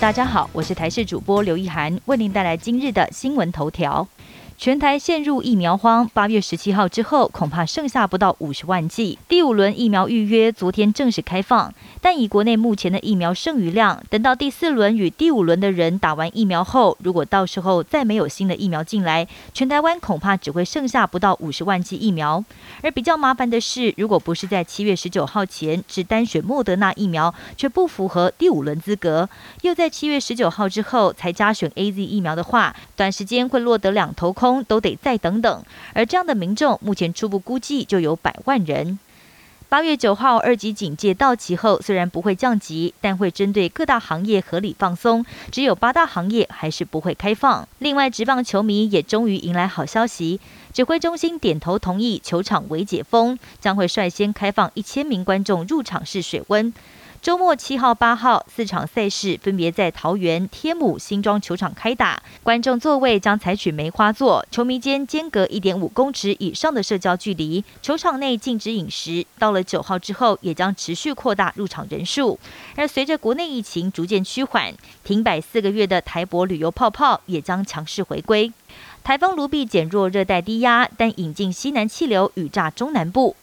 大家好，我是台视主播刘意涵，为您带来今日的新闻头条。全台陷入疫苗荒，八月十七号之后，恐怕剩下不到五十万剂。第五轮疫苗预约昨天正式开放，但以国内目前的疫苗剩余量，等到第四轮与第五轮的人打完疫苗后，如果到时候再没有新的疫苗进来，全台湾恐怕只会剩下不到五十万剂疫苗。而比较麻烦的是，如果不是在七月十九号前只单选莫德纳疫苗，却不符合第五轮资格，又在七月十九号之后才加选 A Z 疫苗的话，短时间会落得两头空。都得再等等，而这样的民众目前初步估计就有百万人。八月九号二级警戒到期后，虽然不会降级，但会针对各大行业合理放松，只有八大行业还是不会开放。另外，职棒球迷也终于迎来好消息，指挥中心点头同意球场微解封，将会率先开放一千名观众入场试水温。周末七号、八号四场赛事分别在桃园、天母、新庄球场开打，观众座位将采取梅花座，球迷间间隔一点五公尺以上的社交距离，球场内禁止饮食。到了九号之后，也将持续扩大入场人数。而随着国内疫情逐渐趋缓，停摆四个月的台博旅游泡泡也将强势回归。台风卢碧减弱热带低压，但引进西南气流雨炸中南部。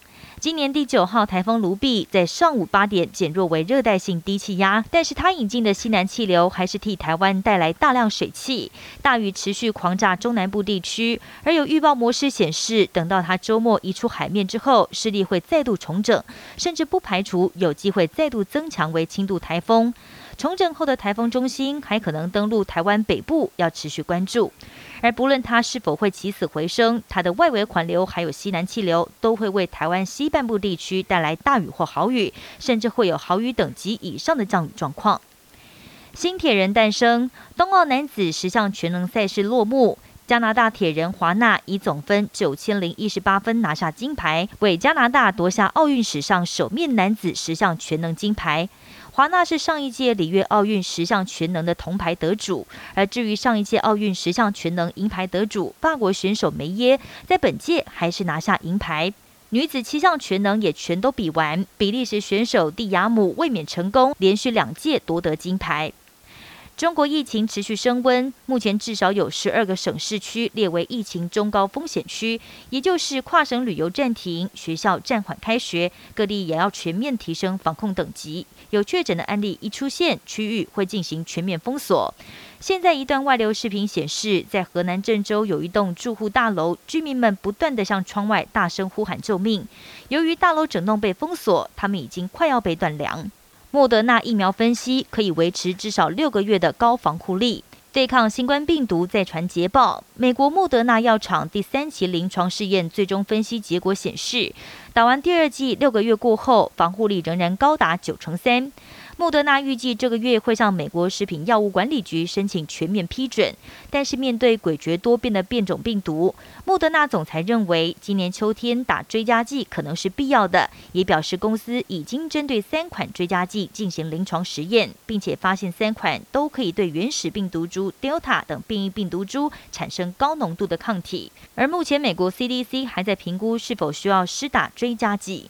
今年第九号台风卢碧在上午八点减弱为热带性低气压，但是它引进的西南气流还是替台湾带来大量水汽，大雨持续狂炸中南部地区。而有预报模式显示，等到它周末移出海面之后，势力会再度重整，甚至不排除有机会再度增强为轻度台风。重整后的台风中心还可能登陆台湾北部，要持续关注。而不论它是否会起死回生，它的外围环流还有西南气流都会为台湾西半部地区带来大雨或豪雨，甚至会有豪雨等级以上的降雨状况。新铁人诞生，冬奥男子十项全能赛事落幕，加拿大铁人华纳以总分九千零一十八分拿下金牌，为加拿大夺下奥运史上首面男子十项全能金牌。华纳是上一届里约奥运十项全能的铜牌得主，而至于上一届奥运十项全能银牌得主法国选手梅耶，在本届还是拿下银牌。女子七项全能也全都比完，比利时选手蒂亚姆卫冕成功，连续两届夺得金牌。中国疫情持续升温，目前至少有十二个省市区列为疫情中高风险区，也就是跨省旅游暂停，学校暂缓开学，各地也要全面提升防控等级。有确诊的案例一出现，区域会进行全面封锁。现在一段外流视频显示，在河南郑州有一栋住户大楼，居民们不断的向窗外大声呼喊救命。由于大楼整栋被封锁，他们已经快要被断粮。莫德纳疫苗分析可以维持至少六个月的高防护力，对抗新冠病毒再传捷报。美国莫德纳药厂第三期临床试验最终分析结果显示，打完第二剂六个月过后，防护力仍然高达九成三。莫德纳预计这个月会向美国食品药物管理局申请全面批准，但是面对诡谲多变的变种病毒，莫德纳总裁认为今年秋天打追加剂可能是必要的，也表示公司已经针对三款追加剂进行临床实验，并且发现三款都可以对原始病毒株 Delta 等变异病毒株产生高浓度的抗体，而目前美国 CDC 还在评估是否需要施打追加剂。